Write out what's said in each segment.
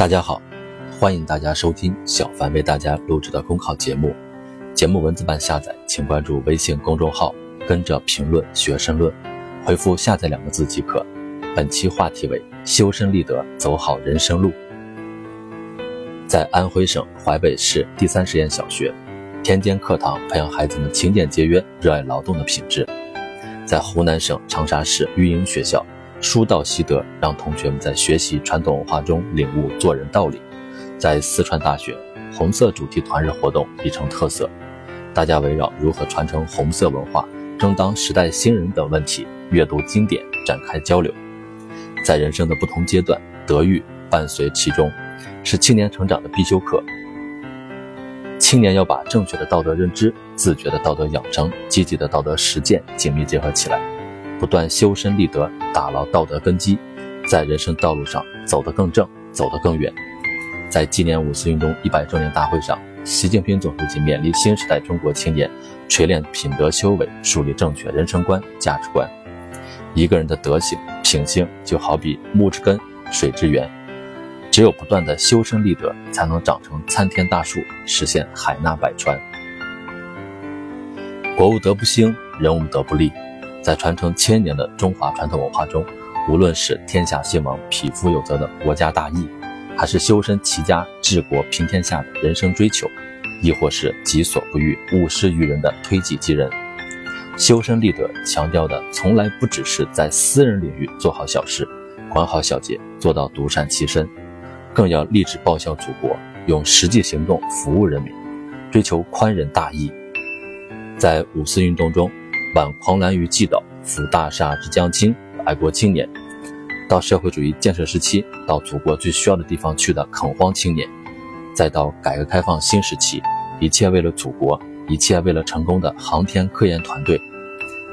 大家好，欢迎大家收听小凡为大家录制的公考节目。节目文字版下载，请关注微信公众号，跟着评论学申论，回复“下载”两个字即可。本期话题为“修身立德，走好人生路”。在安徽省淮北市第三实验小学，田间课堂培养孩子们勤俭节约、热爱劳动的品质；在湖南省长沙市育英学校。书到习得，让同学们在学习传统文化中领悟做人道理。在四川大学，红色主题团日活动已成特色，大家围绕如何传承红色文化、争当时代新人等问题，阅读经典，展开交流。在人生的不同阶段，德育伴随其中，是青年成长的必修课。青年要把正确的道德认知、自觉的道德养成、积极的道德实践紧密结合起来。不断修身立德，打牢道德根基，在人生道路上走得更正，走得更远。在纪念五四运动一百周年大会上，习近平总书记勉励新时代中国青年锤炼品德修为，树立正确人生观、价值观。一个人的德行、品性，就好比木之根、水之源，只有不断的修身立德，才能长成参天大树，实现海纳百川。国无德不兴，人无德不立。在传承千年的中华传统文化中，无论是天下兴亡、匹夫有责的国家大义，还是修身齐家治国平天下的人生追求，亦或是己所不欲、勿施于人的推己及人，修身立德强调的从来不只是在私人领域做好小事、管好小节，做到独善其身，更要立志报效祖国，用实际行动服务人民，追求宽仁大义。在五四运动中。挽狂澜于既倒，扶大厦之将倾，爱国青年；到社会主义建设时期，到祖国最需要的地方去的垦荒青年；再到改革开放新时期，一切为了祖国，一切为了成功的航天科研团队。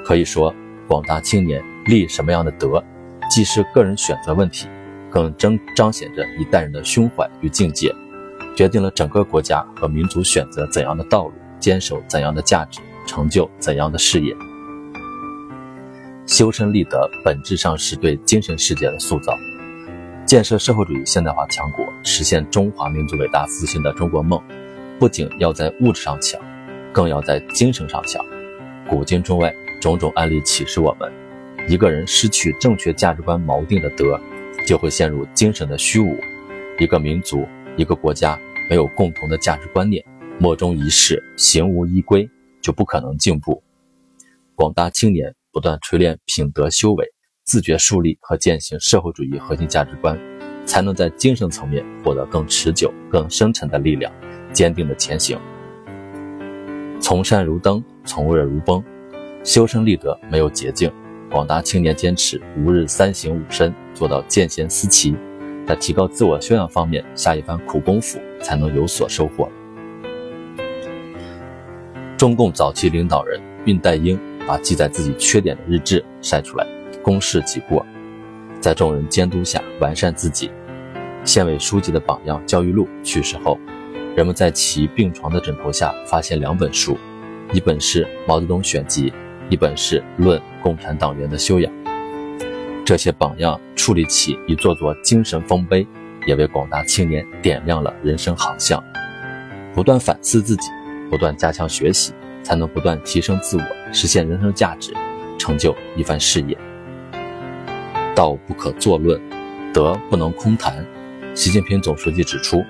可以说，广大青年立什么样的德，既是个人选择问题，更彰彰显着一代人的胸怀与境界，决定了整个国家和民族选择怎样的道路，坚守怎样的价值，成就怎样的事业。修身立德本质上是对精神世界的塑造，建设社会主义现代化强国，实现中华民族伟大复兴的中国梦，不仅要在物质上强，更要在精神上强。古今中外种种案例启示我们，一个人失去正确价值观锚定的德，就会陷入精神的虚无；一个民族、一个国家没有共同的价值观念，莫衷一是，行无依归，就不可能进步。广大青年。不断锤炼品德修为，自觉树立和践行社会主义核心价值观，才能在精神层面获得更持久、更深沉的力量，坚定的前行。从善如登，从恶如崩，修身立德没有捷径。广大青年坚持吾日三省吾身，做到见贤思齐，在提高自我修养方面下一番苦功夫，才能有所收获。中共早期领导人恽代英。把记载自己缺点的日志晒出来，公示己过，在众人监督下完善自己。县委书记的榜样焦裕禄去世后，人们在其病床的枕头下发现两本书，一本是《毛泽东选集》，一本是《论共产党员的修养》。这些榜样矗立起一座座精神丰碑，也为广大青年点亮了人生航向。不断反思自己，不断加强学习。才能不断提升自我，实现人生价值，成就一番事业。道不可作论，德不能空谈。习近平总书记指出，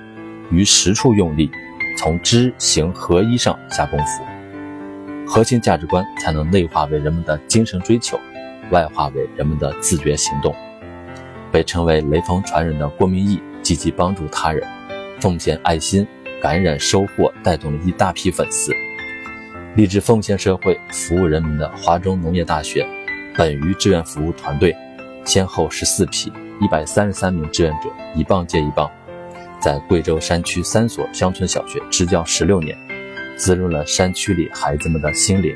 于实处用力，从知行合一上下功夫，核心价值观才能内化为人们的精神追求，外化为人们的自觉行动。被称为雷锋传人的郭明义，积极帮助他人，奉献爱心，感染收获，带动了一大批粉丝。立志奉献社会、服务人民的华中农业大学本鱼志愿服务团队，先后十四批一百三十三名志愿者一棒接一棒，在贵州山区三所乡村小学支教十六年，滋润了山区里孩子们的心灵。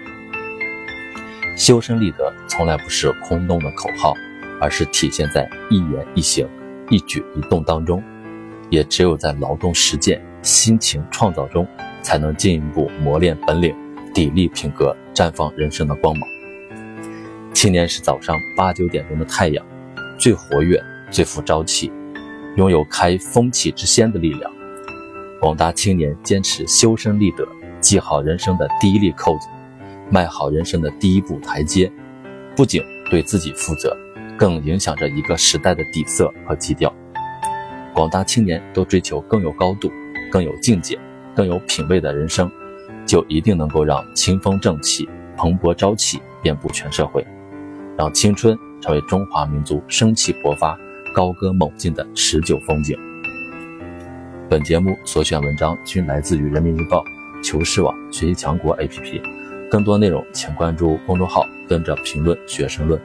修身立德从来不是空洞的口号，而是体现在一言一行、一举一动当中。也只有在劳动实践、辛勤创造中，才能进一步磨练本领。砥砺品格，绽放人生的光芒。青年是早上八九点钟的太阳，最活跃，最富朝气。拥有开风气之先的力量。广大青年坚持修身立德，系好人生的第一粒扣子，迈好人生的第一步台阶，不仅对自己负责，更影响着一个时代的底色和基调。广大青年都追求更有高度、更有境界、更有品位的人生，就一定能够让清风正气、蓬勃朝气遍布全社会，让青春成为中华民族生气勃发、高歌猛进的持久风景。本节目所选文章均来自于人民日报、求是网、学习强国 APP，更多内容请关注公众号“跟着评论学生论”。